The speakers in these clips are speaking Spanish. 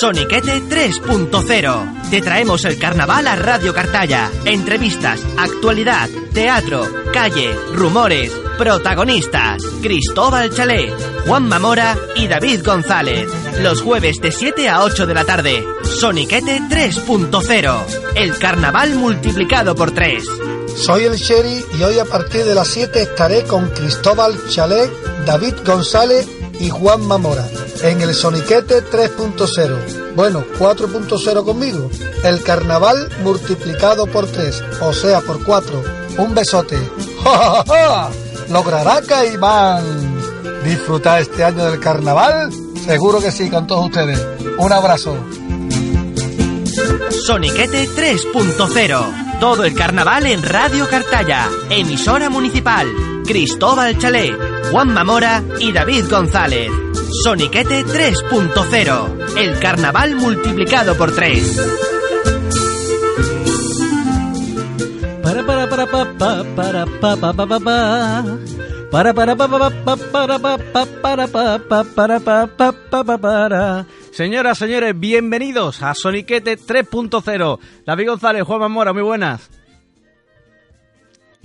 Soniquete 3.0. Te traemos el carnaval a Radio Cartaya. Entrevistas, actualidad, teatro, calle, rumores, protagonistas. Cristóbal Chalé, Juan Mamora y David González. Los jueves de 7 a 8 de la tarde. Soniquete 3.0. El carnaval multiplicado por 3. Soy el Sherry y hoy a partir de las 7 estaré con Cristóbal Chalet, David González y Juan Mamora en el Soniquete 3.0. Bueno, 4.0 conmigo. El carnaval multiplicado por 3, o sea, por 4. Un besote. ¡Ja, ja, ja! ¿Logrará Caimán disfrutar este año del carnaval? Seguro que sí, con todos ustedes. Un abrazo. Soniquete 3.0. Todo el carnaval en Radio Cartaya, emisora municipal. Cristóbal Chalé, Juan Mamora y David González. Soniquete 3.0. El carnaval multiplicado por 3. Para para para pa pa para pa pa pa pa pa. Para para pa pa pa para pa pa para pa pa para pa pa pa pa para. Señoras, señores, bienvenidos a Soniquete 3.0. David González, Juan Mamora, muy buenas.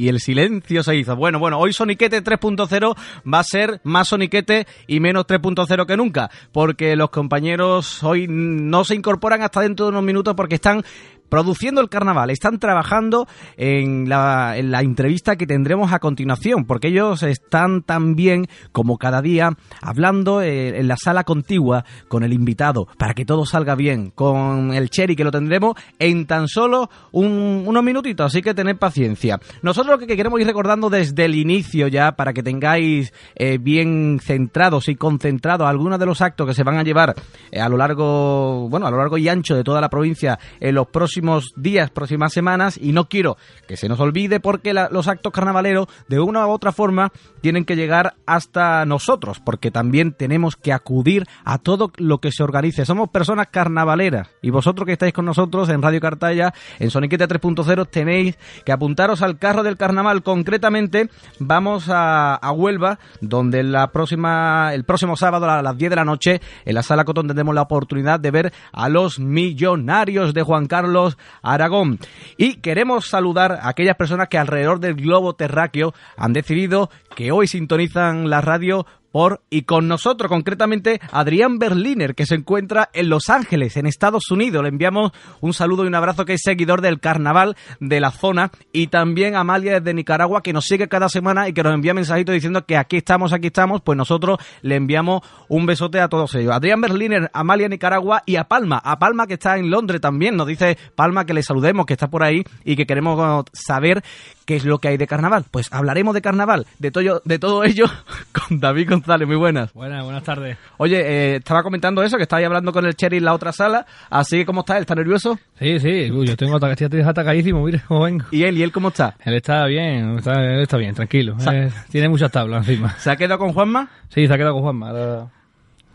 Y el silencio se hizo. Bueno, bueno, hoy Soniquete 3.0 va a ser más Soniquete y menos 3.0 que nunca, porque los compañeros hoy no se incorporan hasta dentro de unos minutos porque están produciendo el carnaval, están trabajando en la, en la entrevista que tendremos a continuación, porque ellos están también, como cada día, hablando eh, en la sala contigua con el invitado, para que todo salga bien, con el Cherry que lo tendremos en tan solo un- unos minutitos, así que tened paciencia. Nosotros lo que queremos ir recordando desde el inicio ya, para que tengáis eh, bien centrados y concentrados algunos de los actos que se van a llevar eh, a lo largo, bueno, a lo largo y ancho de toda la provincia en los próximos días, próximas semanas, y no quiero que se nos olvide porque los actos carnavaleros, de una u otra forma, tienen que llegar hasta nosotros, porque también tenemos que acudir a todo lo que se organice. Somos personas carnavaleras, y vosotros que estáis con nosotros en Radio Cartaya, en Soniquete 3.0, tenéis que apuntaros al carro del carnaval. Concretamente, vamos a, a Huelva, donde la próxima, el próximo sábado a las 10 de la noche, en la Sala Cotón, tendremos la oportunidad de ver a los millonarios de Juan Carlos Aragón. Y queremos saludar a aquellas personas que alrededor del globo terráqueo han decidido que hoy sintonizan la radio por y con nosotros, concretamente Adrián Berliner, que se encuentra en Los Ángeles, en Estados Unidos. Le enviamos un saludo y un abrazo que es seguidor del carnaval de la zona. Y también Amalia desde Nicaragua, que nos sigue cada semana y que nos envía mensajitos diciendo que aquí estamos, aquí estamos. Pues nosotros le enviamos un besote a todos ellos. Adrián Berliner, Amalia Nicaragua y a Palma. A Palma que está en Londres también. Nos dice Palma que le saludemos, que está por ahí y que queremos saber qué es lo que hay de carnaval. Pues hablaremos de carnaval, de todo, de todo ello con David. Muy buenas. Buenas, buenas tardes. Oye, eh, estaba comentando eso, que ahí hablando con el Cherry en la otra sala. Así que, ¿cómo está él? ¿Está nervioso? Sí, sí, uy, yo tengo estoy atacadísimo, mire cómo vengo. ¿Y él? ¿Y él cómo está? Él está bien, está, él está bien, tranquilo. Eh, tiene muchas tablas encima. ¿Se ha quedado con Juanma? Sí, se ha quedado con Juanma.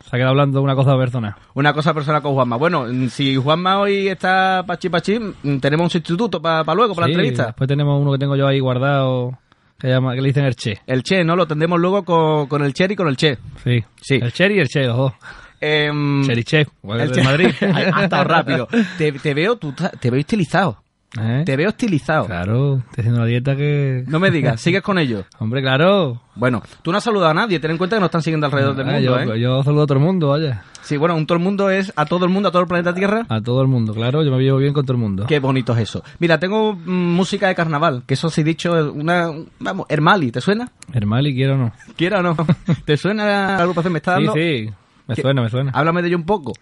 Se ha quedado hablando de una cosa personal. Una cosa personal con Juanma. Bueno, mm, si Juanma hoy está pachi pachi, mm, tenemos un sustituto para luego, para Sí, la entrevista. Después tenemos uno que tengo yo ahí guardado que, llama, que le dicen el Che. El Che, ¿no? Lo tendremos luego con, con el Cher y con el Che. Sí. Sí. El Cherry y el Che, los dos. Che, igual el el Che- de Madrid. ha estado rápido. Te, te veo, tú, te veo estilizado. ¿Eh? Te veo estilizado. Claro, estoy haciendo una dieta que... No me digas, sigues con ellos. Hombre, claro. Bueno, tú no has saludado a nadie, ten en cuenta que nos están siguiendo alrededor del Ah, mundo, yo, ¿eh? yo saludo a todo el mundo, vaya. Sí, bueno, un todo el mundo es a todo el mundo, a todo el planeta Tierra. A todo el mundo, claro. Yo me llevo bien con todo el mundo. Qué bonito es eso. Mira, tengo mm, música de carnaval, que eso sí dicho, una, vamos, Hermali, ¿te suena? Hermali, quiero o no. ¿Quiera o no? ¿Te suena la agrupación? ¿Me está Sí, dando? sí. Me ¿Qué? suena, me suena. Háblame de ello un poco.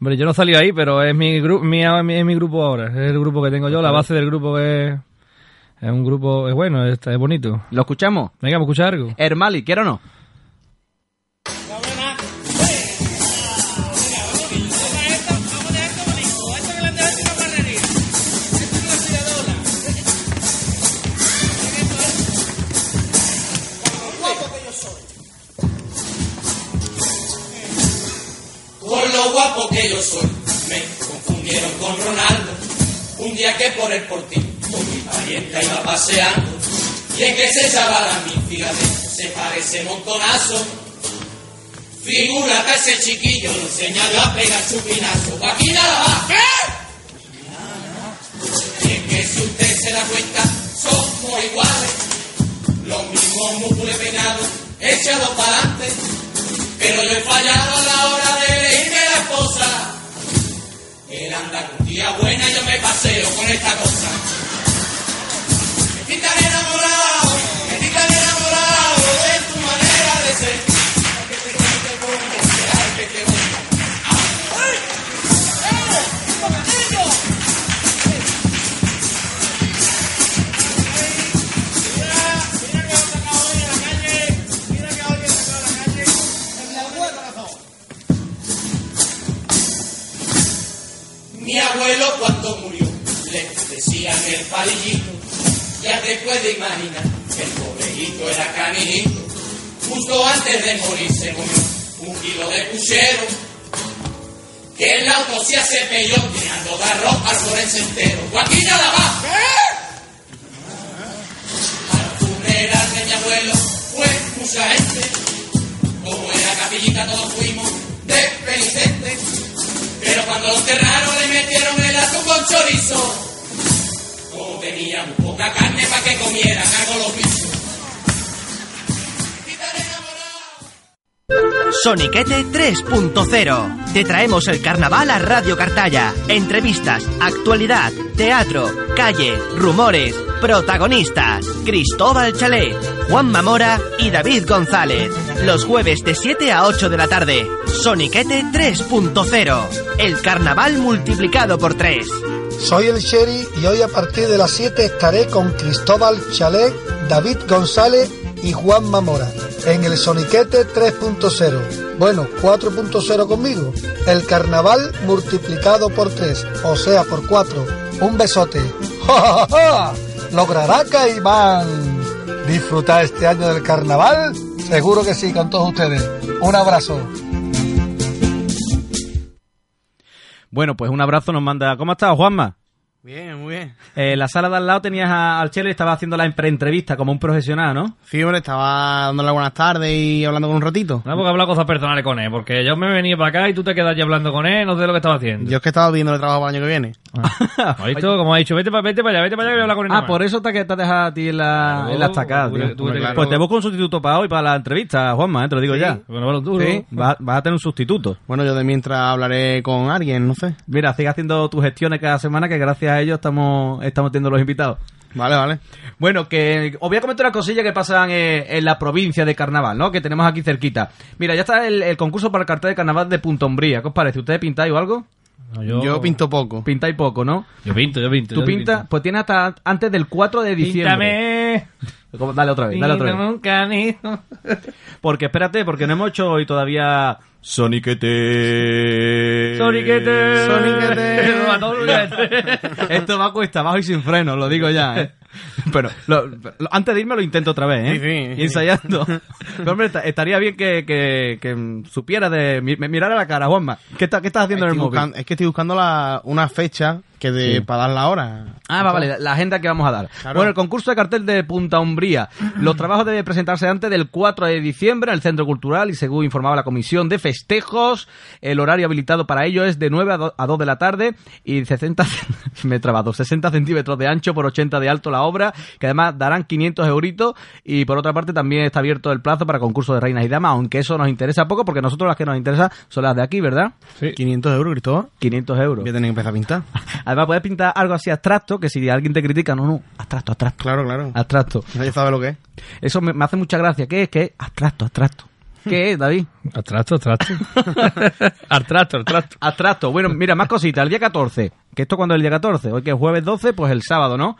Hombre, yo no salí ahí, pero es mi, gru mi, es mi grupo ahora. Es el grupo que tengo yo. La base del grupo es, es un grupo, es bueno, es, es bonito. ¿Lo escuchamos? Venga, ¿me escuchar algo? Hermali, ¿quiera o no? Con Ronaldo. Un día que por el portillo con mi parienta iba paseando. Y es que ese chaval a mí, fíjate, se parece montonazo. Figúrate ese chiquillo, lo enseñado a pegar chupinazo. Aquí nada más. ¿Qué? Y es que si usted se da cuenta, somos iguales. Los mismos músculos pegados, echados para adelante. Pero yo he fallado a la hora Él anda con tía buena yo me paseo con esta cosa. Me estoy abuelo cuando murió le decían el palillito. Ya te puedes imaginar que el pobrejito era canijito. Justo antes de morir se comió un kilo de puchero. Que en la autopsia se pelló tirando garro al forense entero. Joaquín más. Al funeral de mi abuelo fue mucha gente. Como era capillita todos fuimos de. Pero cuando lo enterraron le metieron el atún con chorizo. Como tenía muy poca carne para que comieran, hago los pisos. Soniquete 3.0. Te traemos el carnaval a Radio Cartaya. Entrevistas, actualidad, teatro, calle, rumores, protagonistas. Cristóbal Chalet, Juan Mamora y David González. Los jueves de 7 a 8 de la tarde. Soniquete 3.0. El carnaval multiplicado por 3. Soy el Sherry y hoy a partir de las 7 estaré con Cristóbal Chalet, David González y Juan Mamora en el Soniquete 3.0. Bueno, 4.0 conmigo. El carnaval multiplicado por 3, o sea, por 4. Un besote. ¡Ja, ja, ja! ¿Logrará Caimán disfrutar este año del carnaval? Seguro que sí, con todos ustedes. Un abrazo. Bueno, pues un abrazo nos manda. ¿Cómo estás, Juanma? Bien, muy bien. Eh, la sala de al lado tenías a- al Chelo y estaba haciendo la entrevista como un profesional, ¿no? Sí, hombre, estaba dándole buenas tardes y hablando con un ratito. No porque hablar cosas personales con él, porque yo me he venido para acá y tú te quedas ya hablando con él, no sé lo que estaba haciendo. Yo es que estaba viendo el trabajo para el año que viene. ¿Has visto? Como ha dicho, vete para vete para allá, vete para allá que voy a hablar con él. Ah, por eso te, te has dejado a ti en la, Claro, en la estacada, tú- tío. tú- tú- claro. Pues te busco un sustituto para hoy, para la entrevista, Juanma, eh, te lo digo ya. Bueno, bueno, tú. Sí, vas, vas a tener un sustituto. Bueno, yo de mientras hablaré con alguien, no sé. Mira, sigue haciendo tus gestiones cada semana, que gracias a ellos estamos, estamos teniendo los invitados. Vale, vale. Bueno, que os voy a comentar una cosilla que pasan eh, en la provincia de Carnaval, ¿no? Que tenemos aquí cerquita. Mira, ya está el, el concurso para el cartel de Carnaval de Punta Umbría. ¿Qué os parece? ¿Ustedes pintáis o algo? No, Yo... pinto poco. Pintáis poco, ¿no? Yo pinto, yo pinto. ¿Tú yo pintas? pinto. Pues tienes hasta antes del 4 de diciembre. Píntame. ¿Cómo? Dale otra vez, dale otra vez. un canijo. Porque espérate, porque no hemos hecho hoy todavía Soniquete. Soniquete. Soniquete. Esto va cuesta abajo y sin freno, lo digo ya, ¿eh? Pero lo- lo- antes de irme lo intento otra vez, ¿eh? Sí, sí. Y ensayando. Pero, hombre, esta- estaría bien que, que, que, supiera de... mi- Me mirara la cara, Juanma. ¿Qué, está- qué estás haciendo en el Estoy móvil? buscando- es que estoy buscando la, una fecha que de, Sí. para dar la hora. Ah, va, vale, la agenda que vamos a dar. Claro. Bueno, el concurso de cartel de Punta Umbría. Los trabajos deben presentarse antes del 4 de diciembre en el Centro Cultural y según informaba la Comisión de Festejos, el horario habilitado para ello es de 9 a 2, a 2 de la tarde y 60, me he trabado, 60 centímetros de ancho por 80 de alto la obra, que además darán 500 euritos y por otra parte también está abierto el plazo para concurso de reinas y damas, aunque eso nos interesa poco porque nosotros las que nos interesan son las de aquí, ¿verdad? 500 euros, Cristóbal. 500 euros. Voy a tener que empezar a pintar. Además puedes pintar algo así abstracto que si alguien te critica, no, no, abstracto, abstracto. Claro, claro. Abstracto. Ya sabes lo que es. Eso me, me hace mucha gracia. ¿Qué es? ¿Qué es? Abstracto, abstracto. ¿Qué es, David? Abstracto, abstracto. Abstracto, abstracto. Abstracto. Bueno, mira, más cositas. El día 14. Que esto cuando es el día 14. Hoy que es jueves 12, pues el sábado, ¿no?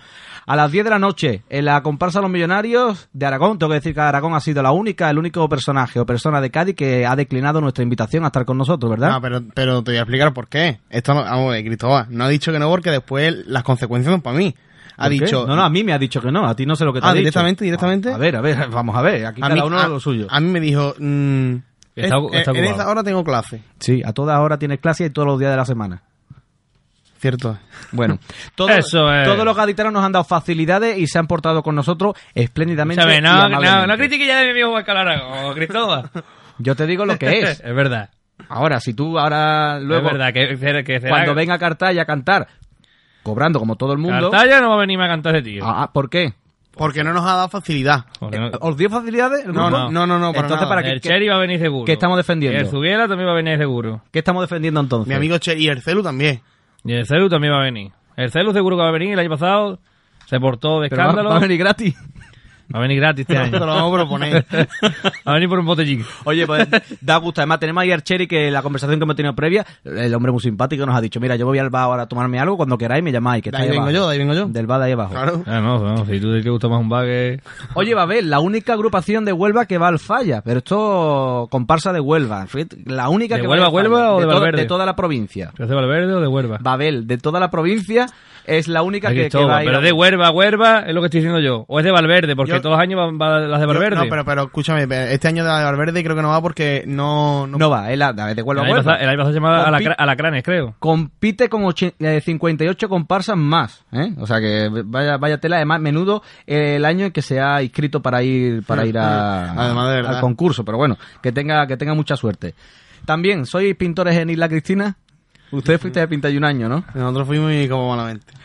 A las 10 de la noche, en la comparsa Los Millonarios de Aragón. Tengo que decir que Aragón ha sido la única, el único personaje o persona de Cádiz que ha declinado nuestra invitación a estar con nosotros, ¿verdad? Ah, pero, pero te voy a explicar por qué. Esto no, vamos a ver, Cristóbal, no ha dicho que no porque después las consecuencias son para mí. Ha dicho... No, no, a mí me ha dicho que no. A ti no sé lo que te Ah, ha dicho. directamente, directamente. A ver, a ver, vamos a ver. Aquí a cada mí, uno a- lo suyo. a mí me dijo, mm, Está, Es- está en esa hora tengo clase. Sí, a todas horas tienes clase y todos los días de la semana. Cierto. Bueno, todo- Eso es. todos los gaditanos nos han dado facilidades y se han portado con nosotros espléndidamente. ¿Sabes? y No, no, no critiques ya de mi amigo Juan Calarago, Cristóbal. Yo te digo lo que es. es verdad. Ahora, si tú ahora luego, es verdad que, que, que será- cuando venga Cartaya a cantar, cobrando como todo el mundo. Cartaya no va a venirme a cantar ese tío. Ah, ah, ¿Por qué? Porque no nos ha dado facilidad. No- ¿Os dio facilidades? el No, grupo? no, no, no, para Entonces, nada. ¿para qué, el Cheri va a venir seguro. qué estamos defendiendo? Y el Zubiela también va a venir seguro. qué estamos defendiendo entonces? Mi amigo Che y el Celu también. Y el Celu también va a venir. El Celu seguro que va a venir. El año pasado se portó de Pero va, escándalo. va a venir gratis. Va a venir gratis este Te año. lo vamos a proponer. Va a venir por un botellín. Oye, pues da gusto. Además, tenemos ahí a Archeri que la conversación que hemos tenido previa, el hombre muy simpático nos ha dicho, mira, yo voy al bar ahora a tomarme algo, cuando queráis me llamáis. Que De ahí ahí vengo abajo. yo, de ahí vengo yo. Del bar de ahí abajo. Claro. Ah, no, no, si tú te gusta más un bar que... Oye, Babel, la única agrupación de Huelva que va al falla, pero esto comparsa de Huelva. en fin, La única ¿De que Huelva, va al Huelva falla, o de toda- Valverde? de toda la provincia. ¿Se hace Valverde o de Huelva? Babel, de toda la provincia, es la única que, que va a ir pero a- de Huelva, Huelva es lo que estoy diciendo yo. O es de Valverde, porque Yo- todos los años van, las de Yo- Valverde. no, pero, pero escúchame, este año de Valverde creo que no va porque no... no, No va, es la de Huelva el, a año pasado, el año pasado se llamaba Alacranes, creo. compite con oche- eh, 58 comparsas más, ¿eh? O sea que vaya, vaya tela, además menudo eh, el año en que se ha inscrito para ir para ir a, Además, de verdad. al concurso, pero bueno, que tenga que tenga mucha suerte. También, ¿sois pintores en Isla Cristina? Ustedes fuiste de pintar un año, ¿no? Nosotros fuimos y como malamente.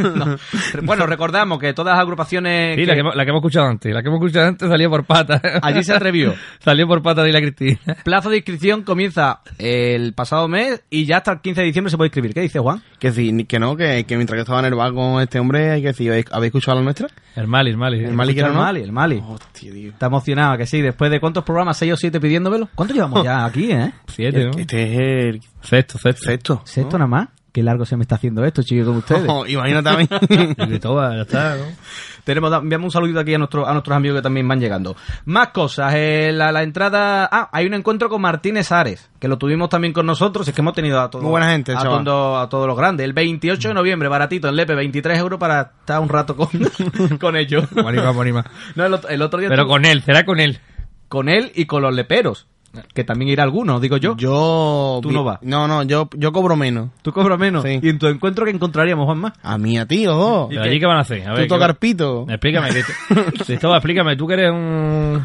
No. Bueno, recordamos que todas las agrupaciones Sí, que- la, que, hemos- la que hemos escuchado antes. La que hemos escuchado antes salió por pata. allí se atrevió. salió por pata de la Cristina. Plazo de inscripción comienza el pasado mes y ya hasta el 15 de diciembre se puede inscribir. ¿Qué dice Juan? Que sí, que no, que, que mientras que estaba en el bar con este hombre hay que decir, ¿habéis escuchado la nuestra? El Mali, el Mali. El Mali que era, el ¿no? Mali, el Mali. Hostia, tío. Está emocionado, que sí. Después de cuántos programas, seis o siete pidiéndomelo. ¿Cuánto llevamos ya aquí, eh? Siete, ¿no? Este es el Sexto, sexto. sexto. ¿Sexto nada más? Qué largo se me está haciendo esto, chicos, con ustedes. Oh, imagínate a mí. De todas, ya está, ¿no? Tenemos, enviamos un saludito aquí a, nuestro, a nuestros amigos que también van llegando. Más cosas. eh, la, la entrada. Ah, hay un encuentro con Martínez Ares, que lo tuvimos también con nosotros. Es que hemos tenido a todos. Muy buena gente, a, chaval. todo- a todos los grandes. El 28 de noviembre, baratito, en Lepe, 23 euros para estar un rato con, con ellos. Bonima, bonima. No, el, otro- el otro día Pero con él, será con él. con él y con los leperos. Que también irá alguno, digo yo. Yo... Tú no vas. No, no, yo, yo cobro menos. ¿Tú cobras menos? Sí. ¿Y en tu encuentro qué encontraríamos, Juanma? A mí, a ti, los dos. ¿Pero allí qué van a hacer? A ver, Tú ¿qué tocar va- pito. Explícame, Crist- Cristóbal, explícame. Tú que eres un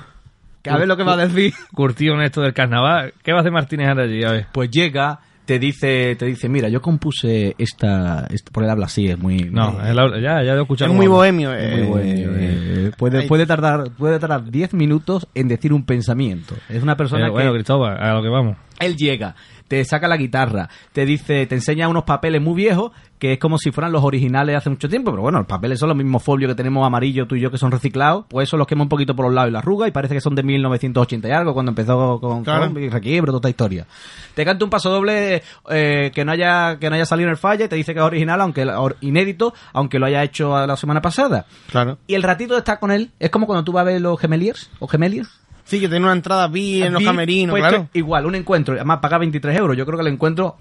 Que a ver lo que va a decir. curtido en esto del carnaval. ¿Qué va a hacer Martínez ahora allí? A ver. Pues llega, te dice, te dice, mira, yo compuse esta, esta por él habla así, es muy, No, muy- ya, ya lo he escuchado. Es muy como- bohemio. muy eh, bueno, eh, puede, puede tardar, puede tardar 10 minutos en decir un pensamiento. Es una persona Eh, bueno, que Cristóbal, a lo que vamos. él llega, te saca la guitarra, te dice, te enseña unos papeles muy viejos que es como si fueran los originales de hace mucho tiempo, pero bueno, los papeles son los mismos folios que tenemos amarillo tú y yo que son reciclados, pues eso los quema un poquito por los lados y la arruga y parece que son de 1980 y algo cuando empezó con Claro. Zombie, Requiebro, toda esta historia. Te canta un paso doble eh, que no haya que no haya salido en el falla y te dice que es original, aunque inédito, aunque lo haya hecho la semana pasada. Claro. Y el ratito de estar con él es como cuando tú vas a ver los gemeliers o gemeliers. Sí, que tiene una entrada vi en los Vi, camerinos, pues, claro. Igual, un encuentro. Además, paga 23 euros. Yo creo que el encuentro,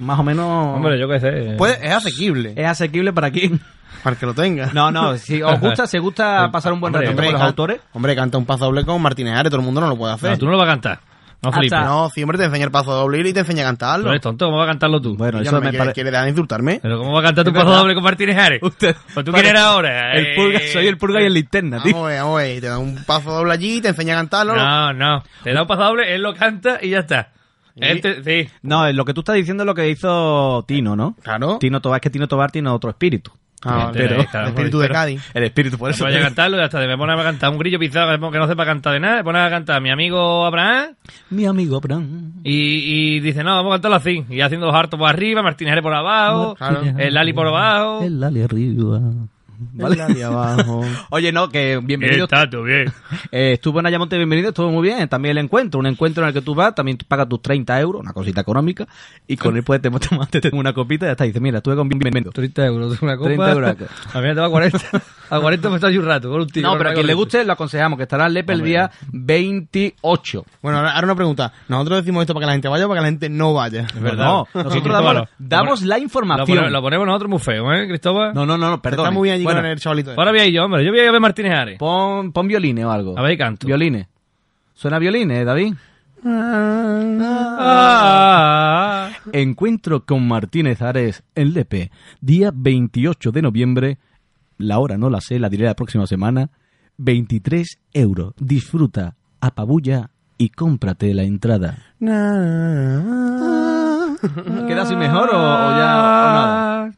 más o menos, Hombre, yo qué sé. Puede- es asequible. es asequible para quien. Para el que lo tenga. No, no, si os gusta, si os gusta pasar un buen Hombre, ratito con los autores. Hombre, canta un paso doble con Martínez Ares, todo el mundo no lo puede hacer. No, tú no lo vas a cantar. No, Felipe. No, sí, hombre, te enseña el paso doble y te enseña a cantarlo. No eres tonto, ¿cómo vas a cantarlo tú? Bueno, eso no me me quiere, parece. quiere dar a insultarme. Pero ¿cómo vas a cantar tu paso doble con Martínez Ares? Usted- Pues tú Vale. quién eres ahora. El purga, Eh, soy el purga y el linterna, tío. Vamos a ver, vamos a ver. Te da un paso doble allí y te enseña a cantarlo. No, no. Te da un paso doble, él lo canta y ya está. Él te- sí. No, lo que tú estás diciendo es lo que hizo Tino, ¿no? Claro. Tino Tobar, es que Tino Tobar tiene otro espíritu. Ah, Pero- el espíritu de Cádiz. El espíritu, por Pues vaya a cantarlo y ya está. Me pone a cantar un grillo pisado que no sepa cantar de nada. Me pone a cantar a mi amigo Abraham Mi amigo Bran. y, y dice, no, vamos a cantarlo así. Y haciendo los hartos por arriba, Martínez por abajo, Claro. el Lali por abajo. El Lali arriba. Vale. de abajo. Oye, no, que bienvenido. Está todo bien. Eh, estuvo en Ayamonte Bienvenido, estuvo muy bien. También el encuentro, un encuentro en el que tú vas, también pagas tus 30 euros, una cosita económica, y con él puedes te te tengo una copita y ya está. Dice, mira, estuve con Bienvenido. 30 euros, una copa. 30 euros. A mí me te va a 40. A 40 me está ahí un rato con un tío. No, pero a quien le guste, lo aconsejamos, que estará en Lepe el día 28. Bueno, ahora, una pregunta. Nosotros decimos esto para que la gente vaya o para que la gente no vaya. Es verdad. No, nosotros damos, la pone- Lo, información. ponemos- lo ponemos nosotros muy feo, ¿eh, Cristóbal? No, no, no, no, perdón. Está muy bien allí Bueno, con el chavalito. ese. Ahora voy a ir yo, hombre. Yo voy a ir a ver Martínez Ares. pon, pon violines o algo. A ver, canto. Violines. ¿Suena violines, David? Ah. Encuentro con Martínez Ares en Lepe, día 28 de noviembre. La hora no la sé, la diré la próxima semana. 23 euros. Disfruta, apabulla y cómprate la entrada. ¿Queda así mejor o, o ya o nada?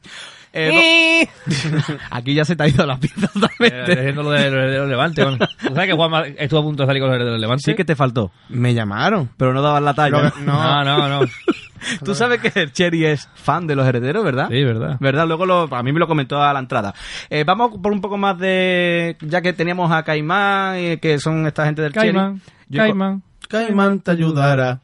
Eh, no- Aquí ya se te ha ido la pinza totalmente. Lo de, lo de los Levante. bueno. ¿Tú sabes que Juan estuvo a punto de salir con los de los Levante? Sí que te faltó, Me llamaron. pero no dabas la talla. No, no, no. Tú sabes que el Cherry es fan de los herederos, ¿verdad? Sí, verdad. ¿Verdad? Luego lo- a mí me lo comentó a la entrada. Eh, vamos por un poco más de... Ya que teníamos a Caimán, eh, que son esta gente del Caimán, Cherry. Yo- Caimán. Caimán te ayudará.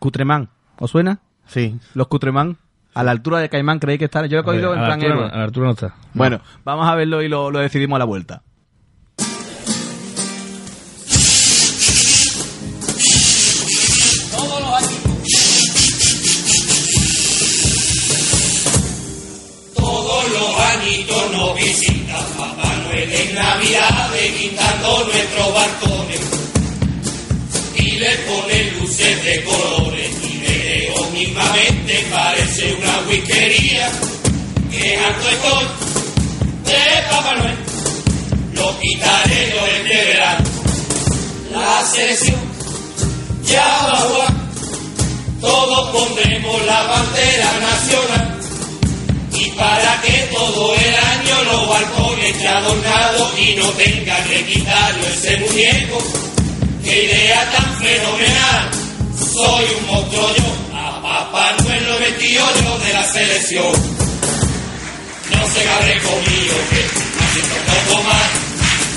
Cutremán. ¿Os suena? Sí. Los Cutremán. A la altura de Caimán creéis que están. Yo lo he cogido A en la plan altura no- héroe. a la altura no está. Bueno, vamos a verlo y lo, lo decidimos a la vuelta. todos los años. Todos los añitos nos visita Papá Noel en Navidad, pintando nuestros balcones. Y le pone luces de colores mismamente parece una whiskería. Que harto estoy de Papá Noel, lo quitaré yo este verano. La selección ya va a jugar. Todos pondremos la bandera nacional. Y para que todo el año los balcones estén adornados y no tengan que quitarlo ese muñeco. ¡Qué idea tan fenomenal! Soy un monstruo yo, a Papá Noel lo metí yo de la selección. No se agarre conmigo que haciendo todo mal.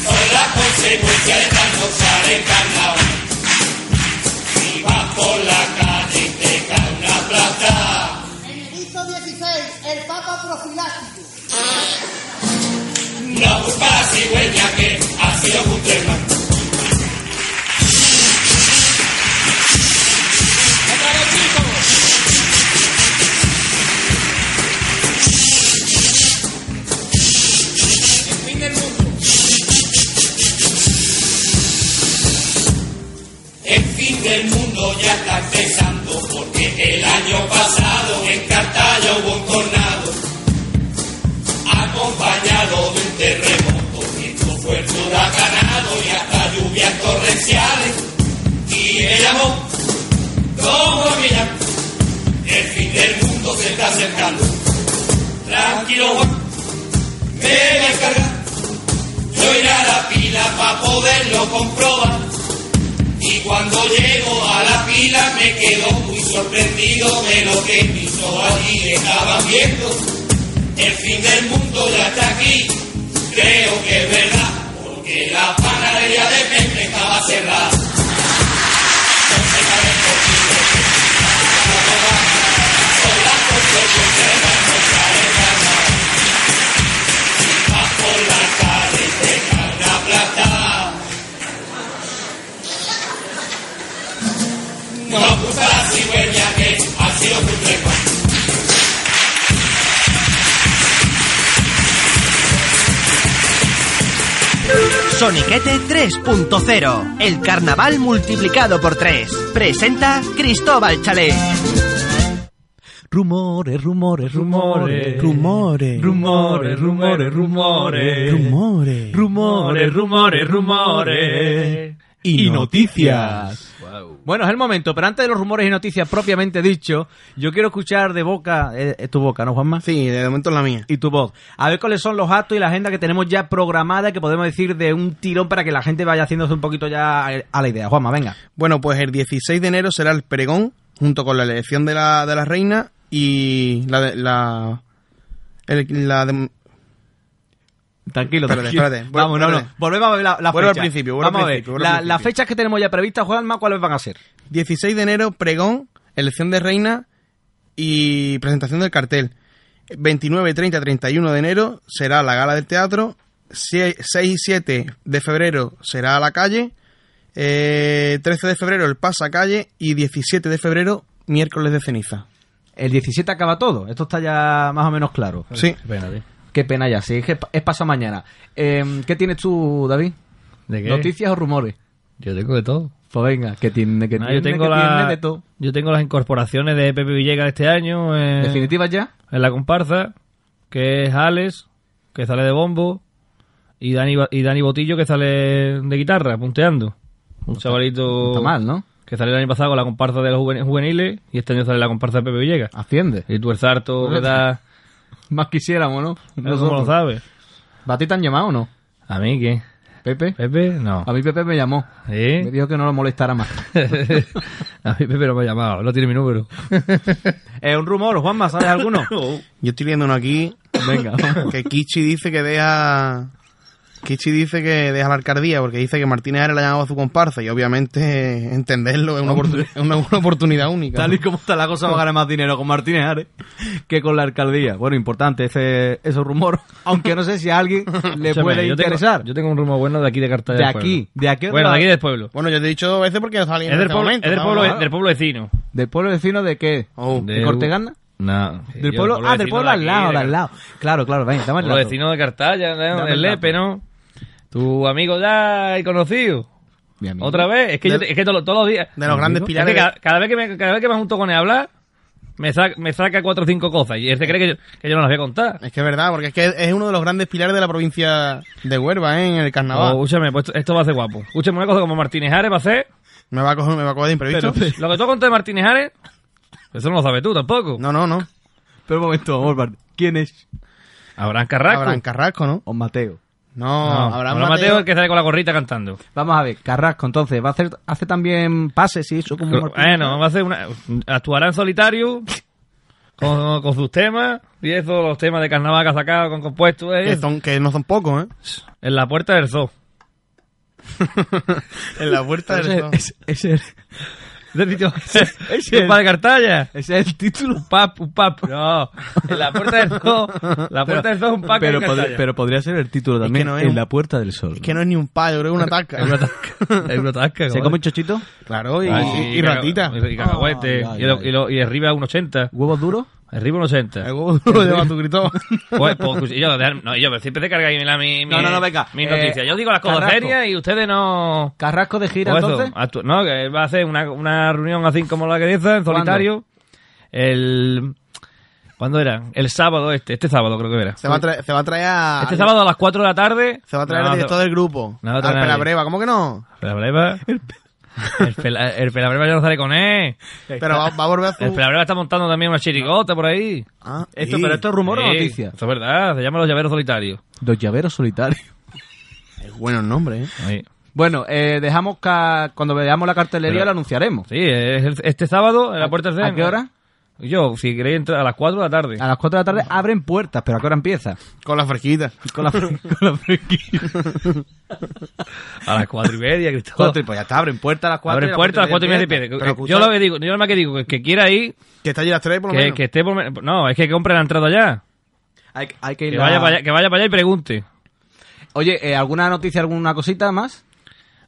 Son las consecuencias de tanto el carnaval. Si vas por la calle y te cae una plata, Benedicto XVI, el Papa profiláctico. no culpa la cigüeña que ha sido Guterman. Tranquilo me voy a encargar, yo iré a la pila para poderlo comprobar. Y cuando llego a la pila me quedo muy sorprendido de lo que mis allí estaban viendo. El fin del mundo ya está aquí, creo que es verdad, porque la panadería de Pepe estaba cerrada. No gusta la cigüeña que ha sido. Soniquete 3.0, el carnaval multiplicado por 3. Presenta Cristóbal Chalet. Rumores, rumores, rumores. Rumores. Rumores, rumores, rumores. Rumores. Rumores, rumores, rumores. Y noticias. Bueno, es el momento, pero antes de los rumores y noticias propiamente dicho, yo quiero escuchar de boca, eh, es tu boca, ¿no, Juanma? Sí, de momento es la mía. Y tu voz. A ver cuáles son los actos y la agenda que tenemos ya programada, que podemos decir de un tirón para que la gente vaya haciéndose un poquito ya a la idea. Juanma, venga. Bueno, pues el 16 de enero será el pregón, junto con la elección de la, de la reina y la... de- la, el- la Tranquilo, Espérate, tranquilo. espérate. Vuelve- Vamos, no, no. Volvemos a ver la, la Vuelve al fecha. principio, vuelve al Vamos a ver. principio, La- principio. Las fechas que tenemos ya previstas, Juanma, ¿cuáles van a ser? 16 de enero, pregón, elección de reina y presentación del cartel. 29, 30, 31 de enero será la gala del teatro. 6 y 7 de febrero será la calle. Eh, 13 de febrero el pasacalle y 17 de febrero miércoles de ceniza. El 17 acaba todo. Esto está ya más o menos claro. Sí. Tío. Qué pena ya, sí, es es pasado mañana. Eh, ¿Qué tienes tú, David? ¿De qué? ¿Noticias o rumores? Yo tengo de todo. Pues venga, que tiene, que Ah, tiene, yo, tengo que la- tiene de todo. yo tengo las incorporaciones de Pepe Villegas este año en, ¿Definitivas ya? en la comparsa, que es Alex, que sale de bombo, y Dani, y Dani Botillo, que sale de guitarra, punteando. Un chavalito está mal, ¿no? que salió el año pasado con la comparsa de los juven- juveniles, y este año sale la comparsa de Pepe Villegas. Asciende. Y tú el sarto que da... Más quisiéramos, ¿no? ¿Cómo lo Nosotros. sabes? ¿A ti te han llamado o no? ¿A mí qué? ¿Pepe? ¿Pepe? No. A mí Pepe me llamó. ¿Sí? Me dijo que no lo molestara más. a mí Pepe no me ha llamado, no tiene mi número. Es un rumor, Juanma, ¿sabes alguno? Yo estoy viendo uno aquí Venga. que Kichi dice que deja... Kichi dice que deja la alcaldía porque dice que Martínez Ares le ha llamado a su comparsa y obviamente entenderlo es una, oportu- es una, una oportunidad única. Tal y como está la cosa, va a ganar más dinero con Martínez Ares que con la alcaldía. Bueno, importante ese, ese rumor, aunque no sé si a alguien le Escúchame, puede yo tengo- interesar. yo tengo un rumor bueno de aquí de Cartagena. de del pueblo. aquí, de aquí. Bueno, de aquí del pueblo. Bueno, yo te he dicho dos veces porque salí en Es del este pueblo, momento, es del ¿no? pueblo, Claro. del pueblo vecino. ¿Del pueblo vecino de qué? Oh. ¿De Cortegana? No. Del pueblo, ah, del pueblo al lado, al lado. Claro, claro, venga, dame el Pueblo dato. vecino de Cartaya, ¿no? Dame el el Lepe. ¿no? Tu amigo ya he conocido. Mi amigo. Otra vez, es que, yo De- te- es que todo- todos los días. De los grandes Es pilares. que de- cada, cada vez que me, cada vez que me junto con él a hablar, me, saca, me saca cuatro o cinco cosas. Y él se cree que yo, que yo no las voy a contar. Es que es verdad, porque es que es uno de los grandes pilares de la provincia de Huelva, ¿eh? En el Oh, carnaval. escúchame, pues esto, esto va a ser guapo. Escúchame una cosa como Martínez Ares va a ser. Me va a coger, me va a coger de imprevisto. Lo que tú contado de Martínez Ares, eso no lo sabes tú tampoco. No, no, no. Pero un momento, vamos, ¿quién es? Abraham Carrasco. Abraham Carrasco, ¿no? O Mateo. No, No, Abraham Abraham Mateo es el que sale con la gorrita cantando. Vamos a ver, Carrasco, entonces, ¿va a hacer, hace también pases y eso como? Bueno, va a hacer una. Actuará en solitario. Con, con sus temas. Y eso, los temas de carnaval que ha sacado con compuestos. eh, Que, son, que no son pocos, ¿eh? En la puerta del zoo. en la puerta del zoo. Ese es el, ¿Te has dicho? ese- ¿Un par de Cartaya? ese es el título. Un pap, un pap. No. En la puerta del zoo. La puerta del zoo es un pack Pero, de podri- pero podría ser el título también, no es En un- la Puerta del Sol. Es que no es ni un payo, creo que es una taca. Es una tasca. Es una tasca. ¿Se come chochito? Claro, y, ratita. Y cacahuete. Y, y arriba un 80. ¿Huevos duros? Arriba un 80. El huevo duro lleva tu grito. Pues, pues, y yo, no, yo, siempre te cargáis la, mi, mi, No, no, no, venga. mi Eh, noticia. Yo digo las cosas serias y ustedes no... ¿Carrasco de gira Pues eso, entonces? no, que va a hacer una, una reunión así como la que dice, en solitario. El... ¿Cuándo era? El sábado este, este sábado creo que era. Se va a traer, se va a, traer a- Este sábado a las 4 de la tarde. Se va a traer No, al director del grupo. no a nadie. Pelabreva, ¿cómo que no? El Pelabreva. El, pela, el Pelabreva ya no sale con él. Pero va, va a volver a su... El Pelabreva está montando también una chirigota por ahí. Ah, Esto, sí. pero esto es rumor o noticia. Eso es verdad, se llama Los Llaveros Solitarios. Los llaveros solitarios. Es bueno el nombre, ¿eh? Bueno, eh, dejamos que cuando veamos la cartelería Pero- lo anunciaremos. Sí, es el- este sábado en la puerta del ¿A qué hora? Yo, si queréis entrar a las 4 de la tarde. A las 4 de la tarde abren puertas, pero ¿a qué hora empieza? Con la fresquita. Con la, con la fresquita. A las 4 y media, Cristóbal. Cuatro y pues ya está, abren puertas a las 4 Abre puertas a las 4 y media y. Pero Yo lo que digo, yo lo más que digo, que, que quiera ir, Que está allí a las tres, por lo que, menos. que esté por... No, es que compre la entrada ya. Hay, hay que ir Que vaya, para allá, que vaya para allá y pregunte. Oye, eh, ¿alguna noticia, alguna cosita más?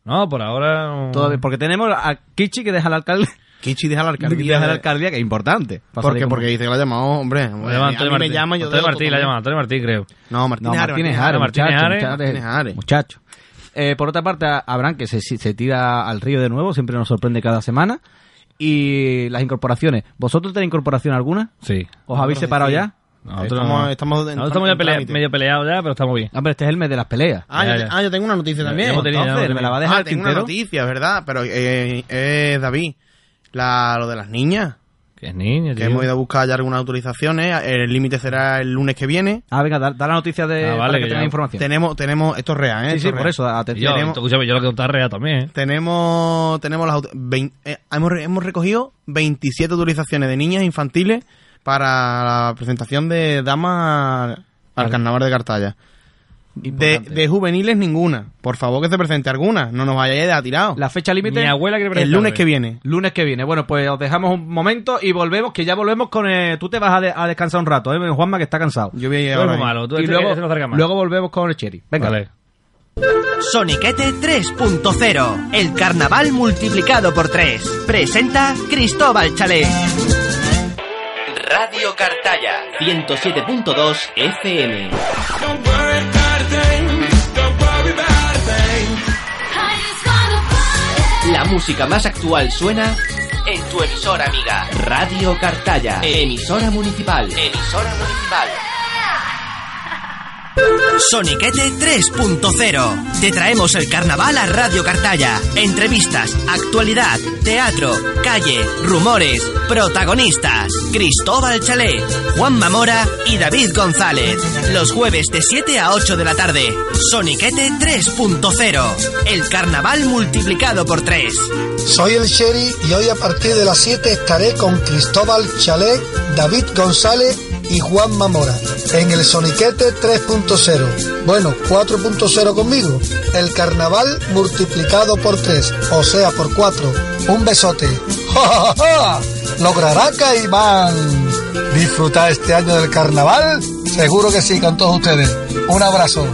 No, por ahora... no. Todavía, porque tenemos a Kichi que deja al alcalde. Kichi deja la alcaldía. deja la alcaldía, que es importante. Pa' ¿Por salir qué? como- Porque dice que la ha llamado, hombre. Llama Antonio me Martín. llama y yo Antonio Martín, la llama. Antonio Martín, creo. No, Ares, Martínez Ares, Martínez muchacho, Ares. muchacho. Eh, por otra parte, Abraham, que se, se tira al río de nuevo, siempre nos sorprende cada semana. Y las incorporaciones. ¿Vosotros tenéis incorporación alguna? Sí. ¿Os habéis separado ya? Nosotros, Estamos- estamos en- nosotros estamos ya pelea- medio peleados ya, pero estamos bien. Hombre, este es el mes de las peleas. Ah, Ya, yo, ya. ah, yo tengo una noticia también. Tenido- Entonces, ¿me la va a dejar Ah, tengo una noticia, ¿verdad? Pero eh, es David. La, lo de las niñas. Que es Que tío. hemos ido a buscar ya algunas autorizaciones. El límite será el lunes que viene. Ah, venga, da, da la noticia de Ah, vale, para que ya- información. Tenemos, tenemos, esto es real, ¿eh? sí, Esto sí, por real. eso, atención. yo, tenemos- escúchame, yo lo que contar real también, ¿eh? Tenemos, tenemos las auto- vein- eh, hemos, hemos recogido 27 autorizaciones de niñas infantiles para la presentación de damas al carnaval de Cartaya. De, de juveniles ninguna. Por favor que se presente alguna. No nos vayáis a tirado. La fecha límite, Mi abuela El lunes que viene. lunes que viene. Bueno, pues os dejamos un momento y volvemos, que ya volvemos con... eh, tú te vas a, de- a descansar un rato, ¿eh? Juanma, que está cansado. Yo voy a muy malo, tú y este- luego, este luego volvemos con el Cherry. Venga. Vale. Soniquete 3.0, el carnaval multiplicado por 3. Presenta Cristóbal Chalet. Radio Cartaya 107.2 FM. Música más actual suena en tu emisora amiga. Radio Cartaya. Emisora municipal. Emisora municipal. Soniquete 3.0. Te traemos el carnaval a Radio Cartaya. Entrevistas, actualidad, teatro, calle, rumores, protagonistas. Cristóbal Chalé, Juan Mamora y David González. Los jueves de 7 a 8 de la tarde. Soniquete 3.0. El carnaval multiplicado por 3. Soy el Sherry y hoy a partir de las 7 estaré con Cristóbal Chalet, David González y Juan Mamora en el Soniquete 3.0. Bueno, 4.0 conmigo. El carnaval multiplicado por 3, o sea, por 4. Un besote. ¡Ja, ja, ja! logrará Caimán disfrutar este año del carnaval? Seguro que sí, con todos ustedes. Un abrazo.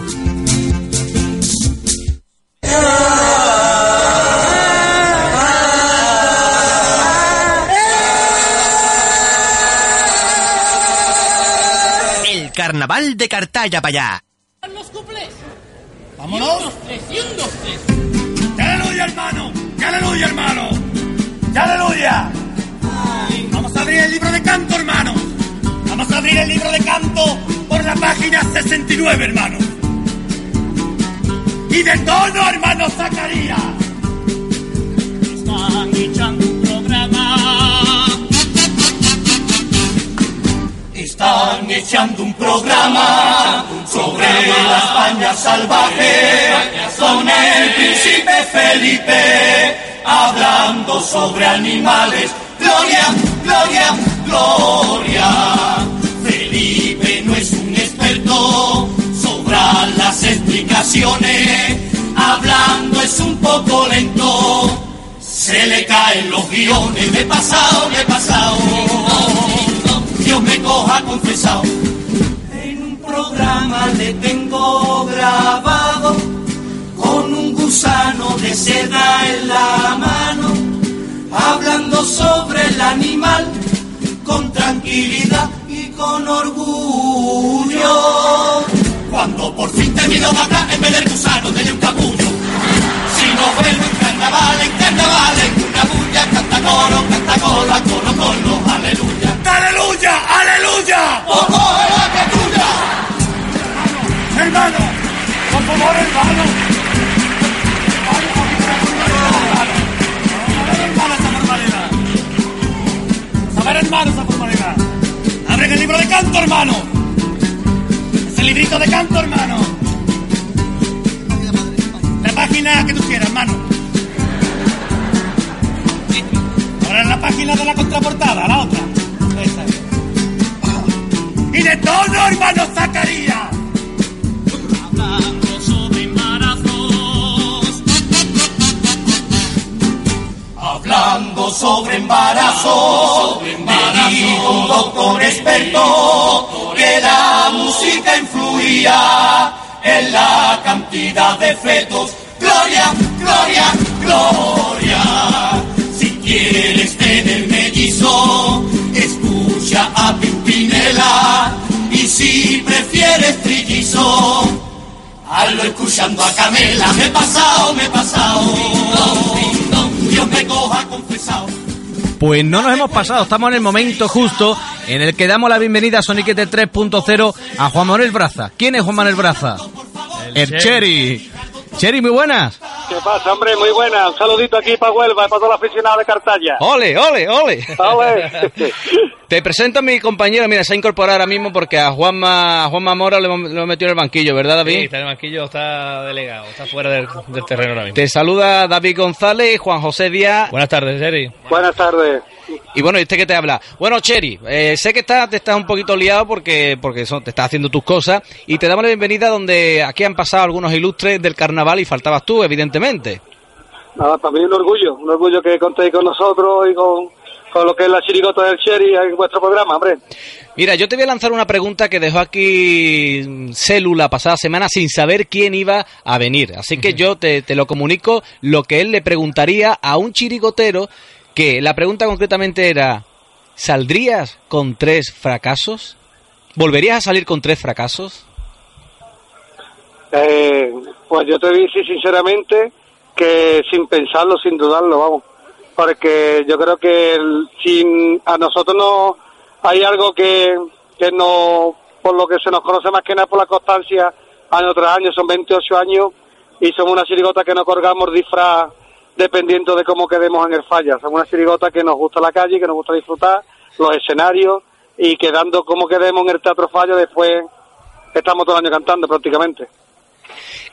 Carnaval de Cartaya para allá. los cuplés. Vámonos. Y un, dos, tres, y un, dos, tres. ¡Que aleluya, hermano! ¡Que aleluya, hermano! ¡Que aleluya! Ay, Vamos a abrir el libro de canto, hermano. Vamos a abrir el libro de canto por la página 69, hermano. Y de tono, hermano Zacarías. Están echando Están echando un programa sobre la España salvaje con el príncipe Felipe hablando sobre animales. Gloria, gloria, gloria. Felipe no es un experto, sobran las explicaciones. Hablando es un poco lento, se le caen los guiones. He pasado, he pasado. Coja confesado. En un programa le tengo grabado con un gusano de seda en la mano, hablando sobre el animal con tranquilidad y con orgullo. Cuando por fin termino de hablar, en vez del gusano, dele un capullo. Si no vuelvo en carnaval, en carnaval, en una bulla, canta coro, canta cola, coro, coro, aleluya. ¡Aleluya! ¡Aleluya! ¡Ojo de la que tuya! Hermano, por favor, hermano. A ver, hermano, esa formalidad. Abren el libro de canto, hermano. Es el librito de canto, hermano. La página que tú quieras, hermano. Ahora en la página de la contraportada, la otra. Esa es. Y de todo, hermano Zacarías. Hablando sobre embarazos. Hablando sobre embarazo, me dijo un doctor experto que la música influía en la cantidad de fetos. Gloria, gloria, trillizo, hazlo escuchando a Camela. Me he pasado, me he pasado. Dios me coja confesado. Pues no nos hemos pasado, estamos en el momento justo en el que damos la bienvenida a Soniquete 3.0 a Juan Manuel Braza. ¿Quién es Juan Manuel Braza? El, Cherry. Cherry, muy buenas. ¿Qué pasa, hombre? Muy buena. Un saludito aquí para Huelva y para toda la aficionada de Cartaya. Ole, ole, ole. Ole. Te presento a mi compañero, mira, se ha incorporado ahora mismo porque a Juanma, a Juanma Mora lo hemos, lo hemos metido en el banquillo, ¿verdad, David? Sí, está en el banquillo, está delegado, está fuera del, del terreno ahora mismo. Te saluda David González, Juan José Díaz. Buenas tardes, Jerry. Buenas tardes. Y bueno, ¿este que te habla? Bueno, Cheri, eh, sé que estás, te estás un poquito liado porque, porque son, te estás haciendo tus cosas y te damos la bienvenida donde aquí han pasado algunos ilustres del carnaval y faltabas tú, evidentemente. Nada, también un orgullo. Un orgullo que contéis con nosotros y con, con lo que es la chirigota del Cherry en vuestro programa, hombre. Mira, yo te voy a lanzar una pregunta que dejó aquí Celu la pasada semana sin saber quién iba a venir. Así que yo te, te lo comunico lo que él le preguntaría a un chirigotero que la pregunta concretamente era, ¿saldrías con tres fracasos? ¿Volverías a salir con tres fracasos? Eh, pues yo te voy a decir sinceramente que sin pensarlo, sin dudarlo, vamos. Porque yo creo que sin a nosotros no hay algo que, que no, por lo que se nos conoce más que nada por la constancia, año tras año, son 28 años y somos una chirigota que no colgamos disfraz dependiendo de cómo quedemos en el falla. Somos una chirigota que nos gusta la calle, que nos gusta disfrutar, los escenarios y quedando como quedemos en el Teatro Falla después estamos todo el año cantando prácticamente.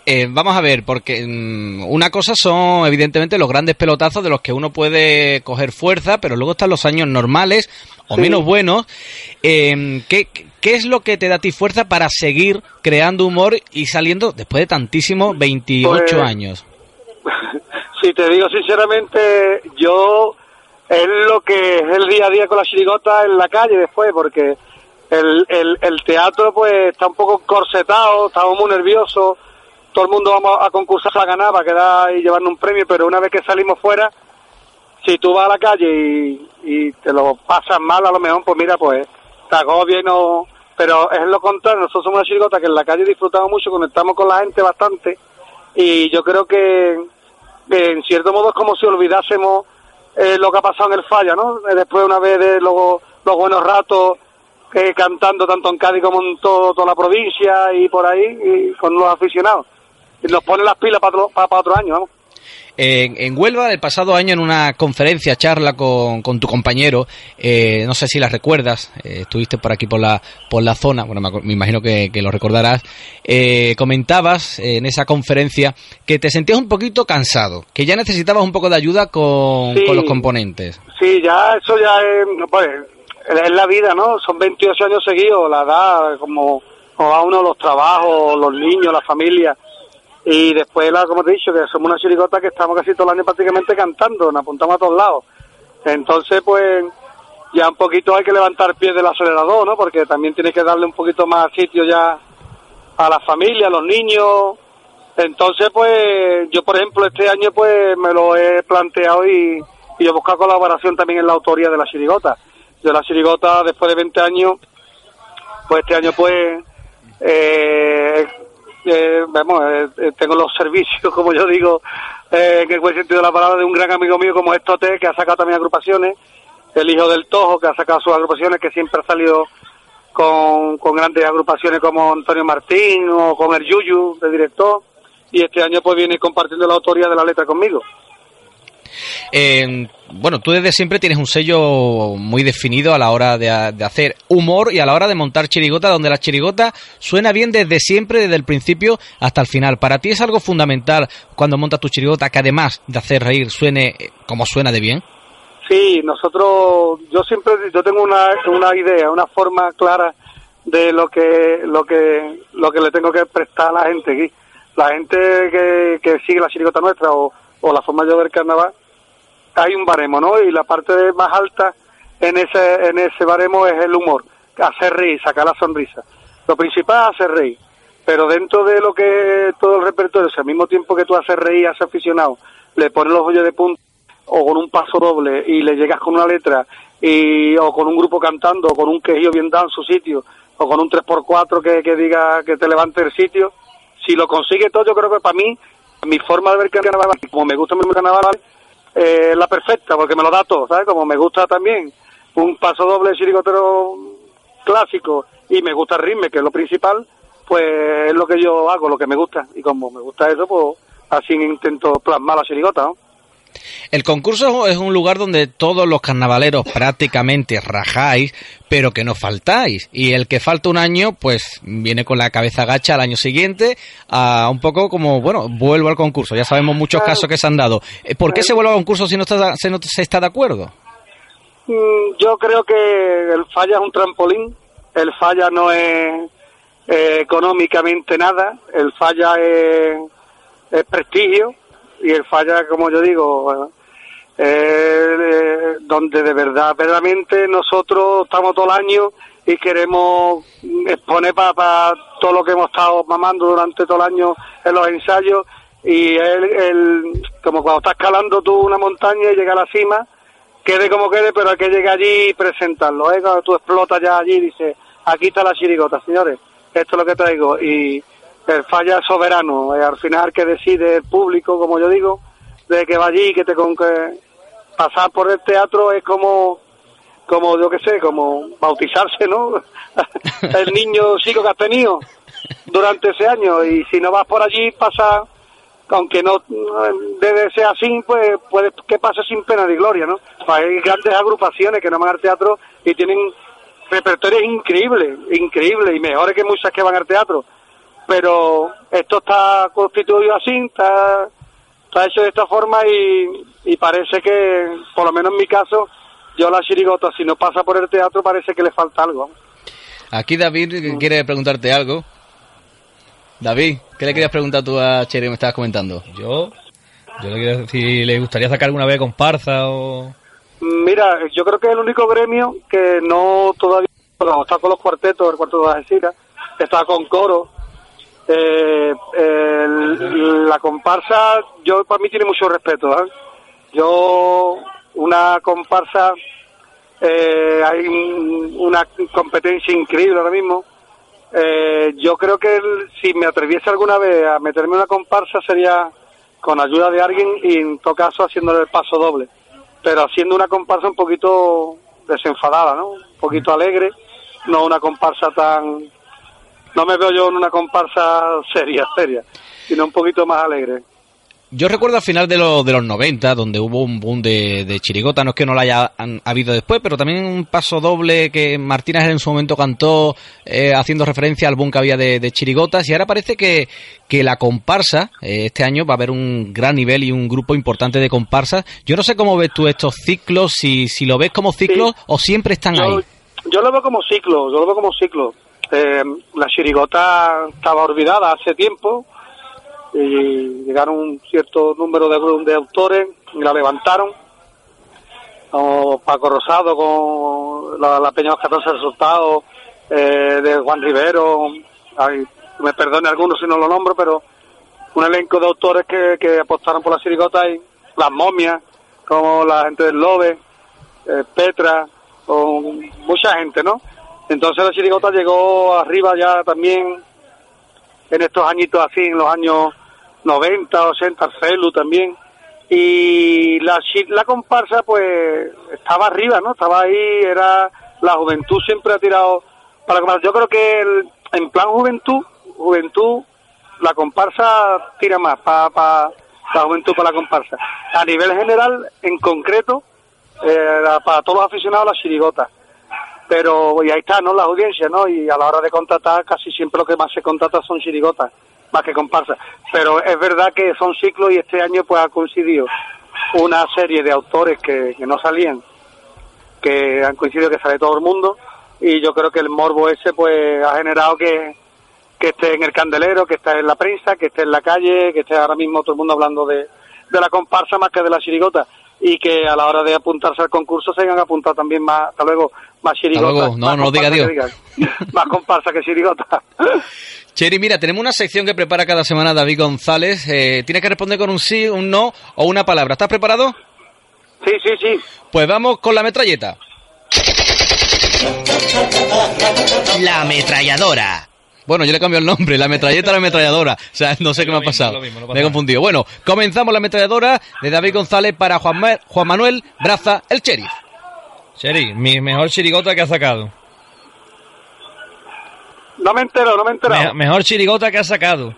Eh, vamos a ver, porque mm, una cosa son evidentemente los grandes pelotazos de los que uno puede coger fuerza, pero luego están los años normales o Sí. menos buenos. Eh, ¿qué, ¿Qué es lo que te da a ti fuerza para seguir creando humor y saliendo después de tantísimos 28 Pues, años? si te digo sinceramente, yo es lo que es el día a día con la chirigota en la calle después, porque el, el, teatro pues está un poco corsetado, estamos muy nerviosos, todo el mundo vamos a concursar a ganar para quedar y llevarnos un premio, pero una vez que salimos fuera, si tú vas a la calle y, te lo pasas mal, a lo mejor, pues mira, pues te agobia y no... Pero es lo contrario, nosotros somos una chirigota que en la calle disfrutamos mucho, conectamos con la gente bastante y yo creo que, en cierto modo es como si olvidásemos eh, lo que ha pasado en el falla, ¿no? Después una vez de los buenos ratos eh, cantando tanto en Cádiz como en todo, toda la provincia y por ahí y con los aficionados. Y nos pone las pilas para, otro- para, para otro año, vamos. En, en Huelva, el pasado año, en una conferencia, charla con, con tu compañero, eh, no sé si la recuerdas, eh, estuviste por aquí por la, por la zona, bueno, me, imagino que, que lo recordarás, eh, comentabas en esa conferencia que te sentías un poquito cansado, que ya necesitabas un poco de ayuda con, Sí. con los componentes. Sí, ya eso ya es, pues, es la vida, ¿no? Son 28 años seguidos, la edad, como, como va uno los trabajos, los niños, la familia. Y después, la, como te he dicho, que somos una chirigota que estamos casi todo el año prácticamente cantando, nos apuntamos a todos lados. Entonces, pues, ya un poquito hay que levantar pies del acelerador, ¿no? Porque también tienes que darle un poquito más sitio ya a la familia, a los niños. Entonces, pues, yo, por ejemplo, este año, pues, me lo he planteado y, y he buscado colaboración también en la autoría de la chirigota. Yo la chirigota, después de 20 años, pues este año, pues, eh, eh, eh, eh, tengo los servicios, como yo digo, en el buen sentido de la palabra, de un gran amigo mío como es Tote, que ha sacado también agrupaciones, el hijo del Tojo, que ha sacado sus agrupaciones, que siempre ha salido con, con grandes agrupaciones como Antonio Martín o con el Yuyu, de director, y este año pues viene compartiendo la autoría de la letra conmigo. Bueno, tú desde siempre tienes un sello muy definido a la hora de, hacer humor y a la hora de montar chirigota, donde la chirigota suena bien desde siempre, desde el principio hasta el final. Para ti es algo fundamental cuando montas tu chirigota que además de hacer reír suene eh, como suena de bien. Sí, nosotros, yo siempre, yo tengo una, una idea, una forma clara de lo que, lo que, lo que le tengo que prestar a la gente aquí. La gente que, que sigue la chirigota nuestra o, o la forma de ver carnaval, hay un baremo, ¿no? Y la parte más alta en ese, en ese baremo es el humor, hacer reír, sacar la sonrisa. Lo principal es hacer reír, pero dentro de lo que todo el repertorio, o sea, al mismo tiempo que tú haces reír, haces aficionado, le pones los hoyos de punta o con un paso doble y le llegas con una letra y o con un grupo cantando o con un quejío bien dado en su sitio o con un 3x4 que, que diga que te levante el sitio si lo consigue todo yo creo que para mí mi forma de ver carnaval como me gusta el carnaval eh, la perfecta porque me lo da todo ¿sabes? como me gusta también un paso doble chirigotero clásico y me gusta el ritmo que es lo principal pues es lo que yo hago lo que me gusta y como me gusta eso pues así intento plasmar la chirigota ¿no? El concurso es un lugar donde todos los carnavaleros prácticamente rajáis, pero que no faltáis. Y el que falta un año, pues viene con la cabeza gacha al año siguiente, a un poco como, bueno, vuelvo al concurso. Ya sabemos muchos casos que se han dado. Eh, ¿Por qué se vuelve al concurso si no está, se, no se está de acuerdo? Mm, Yo creo que el falla es un trampolín, el falla no es eh, económicamente nada, el falla es prestigio y el falla, como yo digo, eh, eh, donde de verdad, verdaderamente nosotros estamos todo el año y queremos exponer para todo lo que hemos estado mamando durante todo el año en los ensayos y el, el- como cuando estás escalando tú una montaña y llega a la cima, quede como quede, pero hay que llegar allí y presentarlo. ¿eh? Cuando tú explotas ya allí y dices, aquí está la chirigota, señores, esto es lo que traigo. Y el falla soberano, eh, al final que decide el público, como yo digo, de que va allí, que te con que pasar por el teatro es como, como yo qué sé, como bautizarse, ¿no? el niño chico que has tenido durante ese año y si no vas por allí pasa, aunque no debe ser así, pues puede que pase sin pena ni gloria, ¿no? Hay grandes agrupaciones que no van al teatro y tienen repertorios increíbles, increíbles y mejores que muchas que van al teatro. Pero esto está constituido así, está, está hecho de esta forma y, y parece que, por lo menos en mi caso, yo la chirigota, si no pasa por el teatro, parece que le falta algo. Aquí David quiere preguntarte algo. David, ¿qué le querías preguntar tú a Cheri que me estabas comentando? Yo, yo le quiero decir, si le gustaría sacar alguna vez comparsa o... Mira, yo creo que es el único gremio que no todavía bueno, está con los cuartetos, el cuarteto de Algeciras, está con coro. Eh, el- la comparsa, yo para mí tiene mucho respeto. ¿eh? Yo, una comparsa, eh, hay un- una competencia increíble ahora mismo. Eh, yo creo que si me atreviese alguna vez a meterme en una comparsa sería con ayuda de alguien y en todo caso haciéndole el paso doble pero haciendo una comparsa un poquito desenfadada, ¿no? Un poquito alegre, no una comparsa tan... No me veo yo en una comparsa seria, seria, sino un poquito más alegre. Yo recuerdo al final de, los de los 90, donde hubo un boom de, de chirigota, no es que no la haya han- habido después, pero también un paso doble que Martínez en su momento cantó eh, haciendo referencia al boom que había de, de chirigotas y ahora parece que, que la comparsa, eh, este año va a haber un gran nivel y un grupo importante de comparsas. Yo no sé cómo ves tú estos ciclos, si, si lo ves como ciclos o siempre están Yo, ahí. yo lo veo como ciclo, yo lo veo como ciclo. La chirigota estaba olvidada hace tiempo y llegaron un cierto número de, de autores y la levantaron. Como Paco Rosado con la, Peña de los 14 resultados, eh, de Juan Rivero, ay, me perdone algunos si no lo nombro, pero un elenco de autores que, que apostaron por la chirigota y las momias, como la gente del Lobe, eh, Petra, con mucha gente, ¿no? Entonces la chirigota llegó arriba ya también en estos añitos así, en los años 90, 80, Arcelu también. Y la, la comparsa pues estaba arriba, ¿no? Estaba ahí, era la juventud siempre ha tirado para la comparsa. Yo creo que el- en plan juventud, juventud, la comparsa tira más para la juventud para la comparsa. A nivel general, en concreto, eh, para todos los aficionados la chirigota. Pero, y ahí está, ¿no? Las audiencias, ¿no? Y a la hora de contratar, casi siempre lo que más se contrata son chirigotas, más que comparsas. Pero es verdad que son ciclos y este año pues ha coincidido una serie de autores que, que no salían, que han coincidido que sale todo el mundo, y yo creo que el morbo ese pues ha generado que, que esté en el candelero, que esté en la prensa, que esté en la calle, que esté ahora mismo todo el mundo hablando de, de la comparsa más que de la chirigota y que a la hora de apuntarse al concurso se hayan apuntado también más, hasta luego, más chirigotas. luego, no, más no lo diga Dios. más comparsa que chirigota. Cheri, mira, tenemos una sección que prepara cada semana David González. Eh, tienes que responder con un sí, un no o una palabra. ¿Estás preparado? Sí, sí, sí. Pues vamos con la metralleta. La ametralladora. Bueno, yo le cambio el nombre, la metralleta a la ametralladora. O sea, no sé qué me ha mismo, pasado. lo mismo, me he confundido. Bueno, comenzamos la ametralladora de David González para Juan, Ma- Juan Manuel Braza, el sheriff. Cheri, mi mejor chirigota que ha sacado. No me entero, no me. Me- mejor chirigota que ha sacado.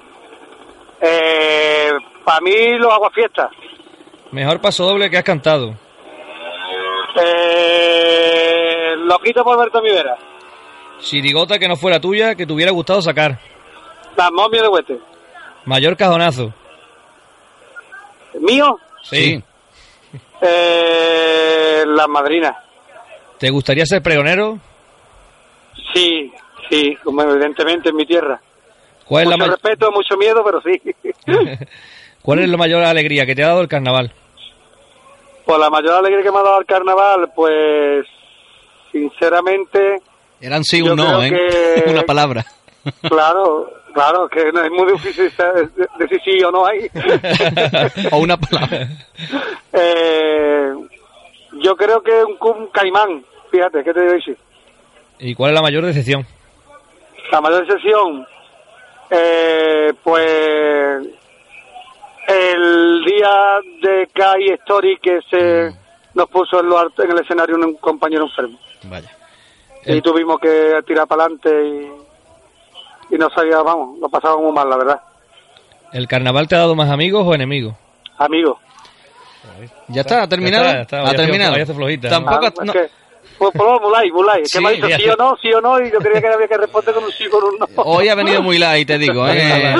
Eh, para mí los aguafiestas. Mejor paso doble que has cantado. Eh, lo quito por Alberto Mivera. Chirigota que no fuera tuya, que te hubiera gustado sacar. Las momias de Huete. Mayor cajonazo. ¿Mío? Sí. Eh, las madrinas. ¿Te gustaría ser pregonero? Sí, sí, como evidentemente en mi tierra. ¿Cuál es, la mucho respeto, mucho miedo, pero sí. ¿Cuál es la mayor alegría que te ha dado el carnaval? Pues la mayor alegría que me ha dado el carnaval, pues sinceramente, Eran sí, un no, ¿eh? que- una palabra. claro, claro, que es muy difícil decir sí o no ahí. o una palabra. Eh, yo creo que un, un caimán, fíjate, ¿qué te digo? decir? ¿Y cuál es la mayor decepción? La mayor excepción, eh, pues El día de Kai Story que se nos puso en, lo en el escenario un compañero enfermo. Vaya. Y tuvimos que tirar para adelante y, y no sabía, vamos, lo pasaba muy mal, la verdad. ¿El carnaval te ha dado más amigos o enemigos? Amigos. ¿Ya está? ¿Ha terminado? Ya está, ya está, ¿Ha terminado? flojita, Tampoco... Ah, no- es que, pues, pues, Mulay, Mulay, Sí, me ha dicho sí o no, sí o no, y yo creía que había que responder con un sí o con un no. Hoy ha venido muy light, te digo. ¿eh?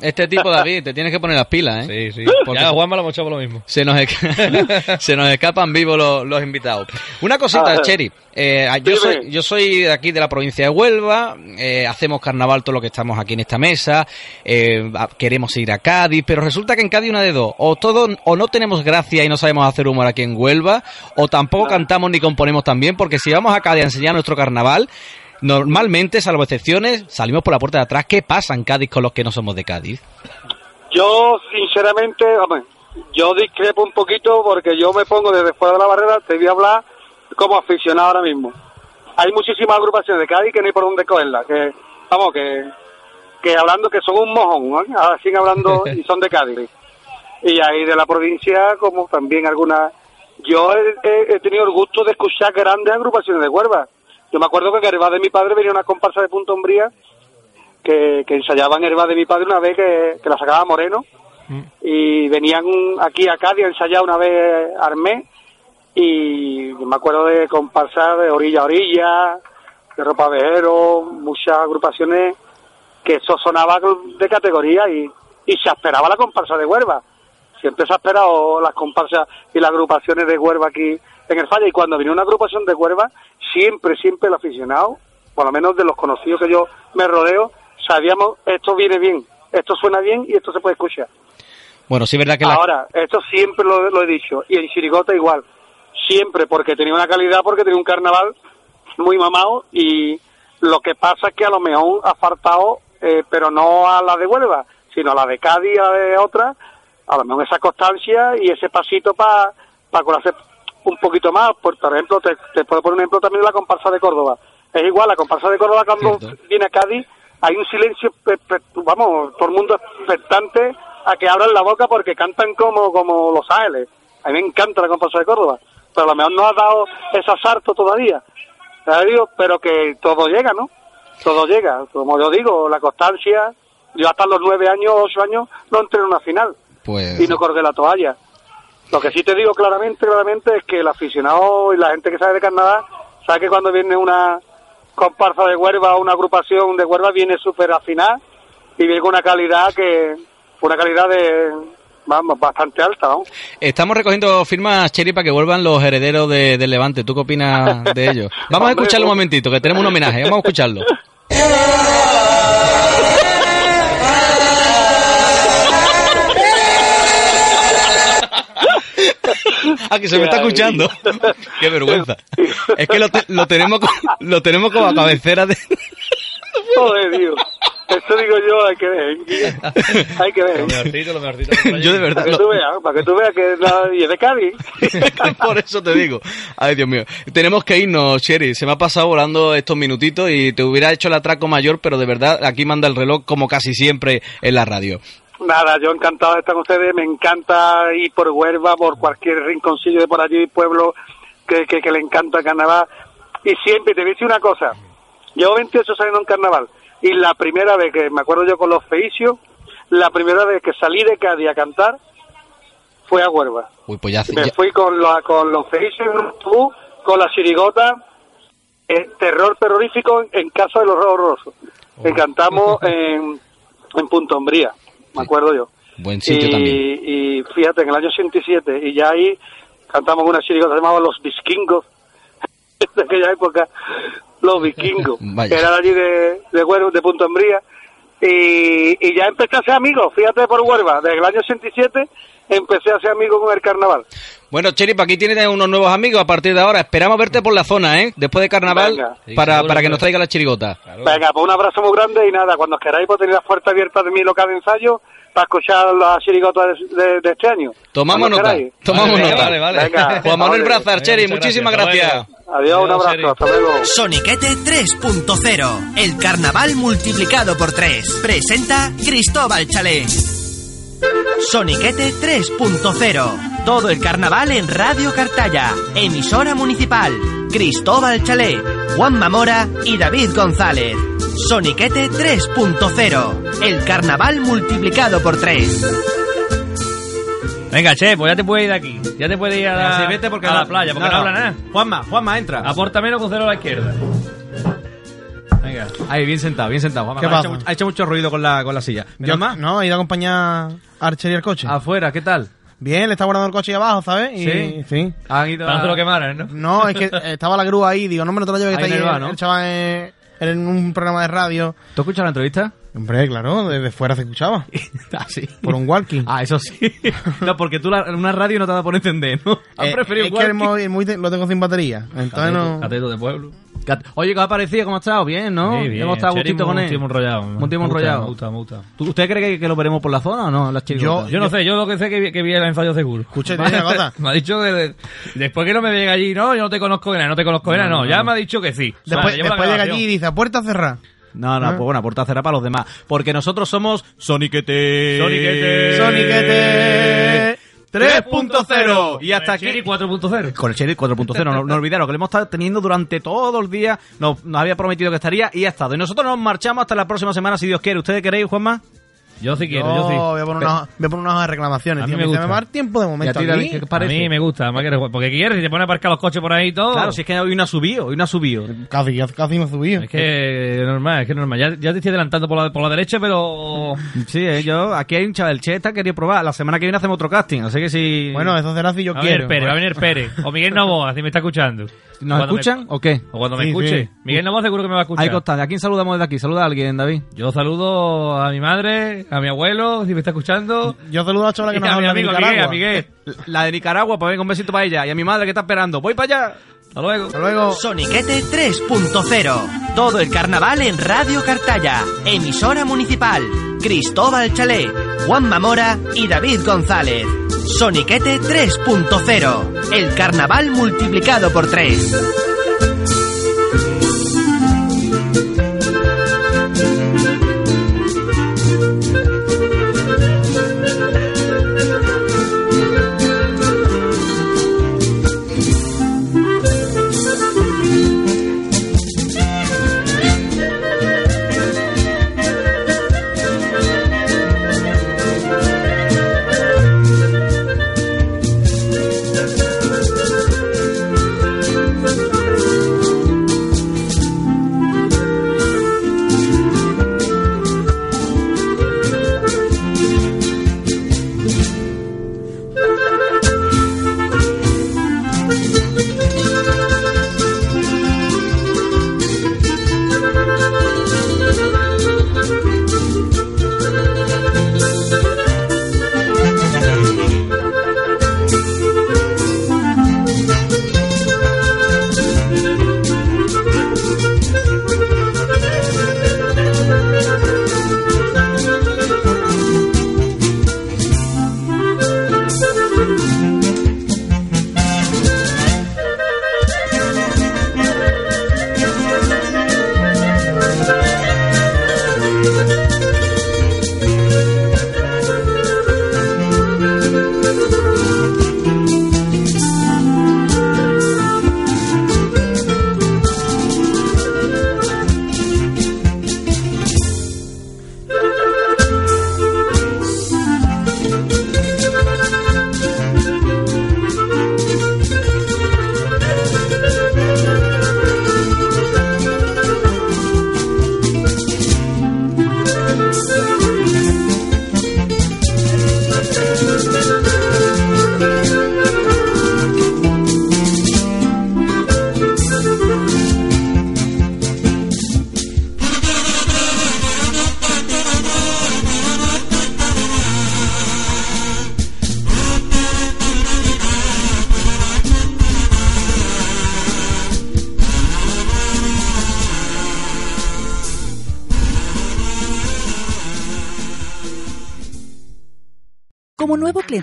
Este tipo, David, te tienes que poner las pilas, ¿eh? Sí, sí. Porque Ya, Juanma lo hemos hecho por lo mismo. se nos, esca- se nos escapan vivos los, los invitados. Una cosita. Cheri. Eh, yo, soy, yo soy de aquí de la provincia de Huelva. eh, hacemos carnaval todo lo que estamos aquí en esta mesa. eh, queremos ir a Cádiz, pero resulta que en Cádiz una de dos. O todo, o no tenemos gracia y no sabemos hacer humor aquí en Huelva, o tampoco cantamos ni componemos tan bien, porque si vamos a Cádiz a enseñar nuestro carnaval, normalmente, salvo excepciones, salimos por la puerta de atrás. ¿Qué pasa en Cádiz con los que no somos de Cádiz? Yo, sinceramente, hombre, yo discrepo un poquito porque yo me pongo desde fuera de la barrera, te voy a hablar como aficionado ahora mismo. Hay muchísimas agrupaciones de Cádiz que no hay por dónde cogerlas, que, vamos, que, que hablando que son un mojón, ¿no? ahora siguen hablando y son de Cádiz. Y hay de la provincia como también algunas... Yo he, tenido el gusto de escuchar grandes agrupaciones de Huelva. Yo me acuerdo que en Herba de mi padre venía una comparsa de Punto Umbría que, que ensayaban Herba de mi padre una vez que, que la sacaba Moreno y venían aquí a Cádiz a ensayar una vez Armé y me acuerdo de comparsas de orilla a orilla, de ropa vejero, muchas agrupaciones que eso sonaba de categoría y, y se esperaba la comparsa de Huelva. Siempre se ha esperado las comparsas y las agrupaciones de Huelva aquí en el Falla y cuando vino una agrupación de Huelva, siempre, siempre el aficionado, por lo menos de los conocidos que yo me rodeo, sabíamos esto viene bien, esto suena bien y esto se puede escuchar. Bueno, sí es verdad que la... Ahora, esto siempre lo, lo he dicho, y en Chirigota igual, siempre, porque tenía una calidad, porque tenía un carnaval muy mamado, y lo que pasa es que a lo mejor ha faltado, eh, pero no a la de Huelva, sino a la de Cádiz, a la de otra, a lo mejor esa constancia y ese pasito para conocer un poquito más. Por, por ejemplo, te, te puedo poner un ejemplo también de la comparsa de Córdoba. Es igual, la comparsa de Córdoba cuando viene a Cádiz, hay un silencio, vamos, todo el mundo expectante a que abran la boca porque cantan como, como Los Ángeles. A mí me encanta la comparsa de Córdoba, pero a lo mejor no ha dado ese asalto todavía. Digo, pero que todo llega, ¿no? Todo llega. Como yo digo, la constancia, yo hasta los nueve años, ocho años, no entré en una final Pues... y no colgué la toalla. Lo que sí te digo claramente, claramente es que el aficionado y la gente que sabe de Canadá sabe que cuando viene una comparsa de Huelva o una agrupación de Huelva viene súper afinada y viene con una calidad que una calidad de vamos bastante alta, ¿no? Estamos recogiendo firmas, Cheri, para que vuelvan los herederos de, del Levante. ¿Tú qué opinas de ellos? Vamos a escucharlo un momentito, que tenemos un homenaje. Vamos a escucharlo. Ah, que se me está escuchando. Qué vergüenza. Es que lo, te- lo tenemos co- lo tenemos como a cabecera de... Joder, tío. Eso digo yo, hay que ver. Hay que ver. Lo mejorcito, lo mejorcito. Yo de verdad... Para que lo- tú veas, para que tú veas que la, y es de Cádiz. Por eso te digo. Ay, Dios mío. Tenemos que irnos, Sherry. Se me ha pasado volando estos minutitos y te hubiera hecho el atraco mayor, pero de verdad aquí manda el reloj como casi siempre en la radio. Nada, yo encantado de estar con ustedes, me encanta ir por Huelva, por cualquier rinconcillo de por allí, pueblo que, que, que le encanta el carnaval. Y siempre te voy a decir una cosa, llevo 28 años en carnaval y la primera vez que me acuerdo yo con los feicios, la primera vez que salí de Cádiz a cantar fue a Huelva. Uy, pues ya... Me ya- fui con, la, con los feicios en un autobús, con la chirigota, eh, terror terrorífico en, Casa de los Horrorosos. Que cantamos en, en Punto Hombría, me acuerdo yo. Buen sitio y, también. y fíjate, en el año 87, y ya ahí cantamos una chirigota que se llamaba Los Vikingos, de aquella época, Los Vikingos, que era de allí de, de, de Punto Hombría. Y, y ya empecé a ser amigo, fíjate por Huelva, desde el año 87 empecé a ser amigo con el carnaval. Bueno, Cheri, para aquí tienes unos nuevos amigos a partir de ahora. Esperamos verte por la zona, ¿eh? Después de carnaval, Venga. Para, para que nos traiga la chirigota. Venga, pues un abrazo muy grande y nada, cuando os queráis pues tener la puerta abierta de mi local de ensayo para escuchar la chirigota de, de- de este año. Tomamos Cuando nota. queráis. Tomamos Vale, nota. vale, vale. Venga, Juan Manuel vale. Brazar, Cheri, muchísimas gracias. gracias. Adiós, un abrazo, hasta luego. Soniquete 3.0, el carnaval multiplicado por 3. Presenta Cristóbal Chalé. Soniquete 3.0. Todo el carnaval en Radio Cartaya. Emisora municipal. Cristóbal Chalé, Juan Mamora y David González. Soniquete 3.0. El carnaval multiplicado por 3. Venga, che, pues ya te puedes ir de aquí. Ya te puedes ir a la, vete porque a la playa, porque no, habla nada. Juanma, Juanma, entra. Aporta menos con cero a la izquierda. Venga. Ahí, bien sentado, bien sentado. Juanma. ¿Qué ha, pasa? hecho, ha hecho mucho ruido con la, con la silla. Yo más? No, he ido a acompañar a Archer y el coche. Afuera, ¿qué tal? Bien, le está guardando el coche ahí abajo, ¿sabes? Y, Sí. sí. Han ido a- lo quemaran, ¿no? No, es que eh, estaba la grúa ahí, digo, no me lo te lo lleves que Ahí está ahí el ¿no? el chaval en, en un programa de radio. ¿Tú escuchas la entrevista? Hombre, claro, desde fuera se escuchaba. ah, sí. Por un walkie. Ah, eso sí. no, porque tú la- en una radio no te da por entender, ¿no? Han Eh, preferido es que móvil, lo tengo sin batería. Entonces no... Cateto de pueblo. Oye, ¿qué os ha parecido? ¿Cómo ha estado? Bien, ¿no? Sí, bien. Hemos estado gustito con un él. muy enrollado. Un enrollado. Me gusta, me gusta. ¿Tú- ¿Usted cree que, que lo veremos por la zona o no? Las chirigotas? Yo no sé, yo lo que sé es que, vi- que vi el ensayo seguro. Escucha, te digo una cosa. me ha dicho que de- después que no me llega allí, no, yo no te conozco de nada, no te conozco de nada, no, ya me ha dicho que sí. Después, la después llega allí y dice, a puerta cerrada. No, no, ¿Ah? pues bueno, puerta cerrada para los demás. Porque nosotros somos Soniquete. Soniquete. Soniquete 3.0. Y hasta aquí. Chiri 4.0. Con el Cherry 4.0, no, no olvidaros que lo hemos estado teniendo durante todo el día. Nos, nos había prometido que estaría y ha estado. Y nosotros nos marchamos hasta la próxima semana, si Dios quiere. ¿Ustedes queréis, Juanma? Yo sí quiero, Yo yo sí. voy a poner una, voy a poner una hoja de reclamaciones. A mí tío. me gusta. va a dar tiempo de ¿Y a momento ti, David, aquí. qué te A parece? mí me gusta, además que eres- porque quieres, si te pones a aparcar los coches por ahí y todo. Claro, si es que hoy no ha subido, hoy no ha subido. Casi, casi me he subido. Es que normal, es que es normal. Ya, ya te estoy adelantando por la, por la derecha, pero. Sí, eh, yo, aquí hay un chaval, Che está querido probar. La semana que viene hacemos otro casting, así que si... Bueno, eso será si yo a quiero. venir Pérez, va a venir Pérez. O Miguel Novoa, si me está escuchando. ¿Nos Cuando me- escuchan o qué? o cuando me Sí, escuche. sí. Miguel Novoa seguro que me va a escuchar. Ahí constante. ¿A quién saludamos desde aquí? Saluda a alguien, David. Yo saludo a mi madre, a mi abuelo, si me está escuchando. Yo saludo a la chavala Y que nos a mi habla de amigo Miguel, Nicaragua. a Miguel. La de Nicaragua, pues venga, un besito para ella. Y a mi madre que está esperando. ¡Voy para allá! Hasta luego. Hasta luego. Soniquete 3.0. Todo el carnaval en Radio Cartaya. Emisora municipal. Cristóbal Chalé, Juan Mamora y David González. Soniquete 3.0. El carnaval multiplicado por 3.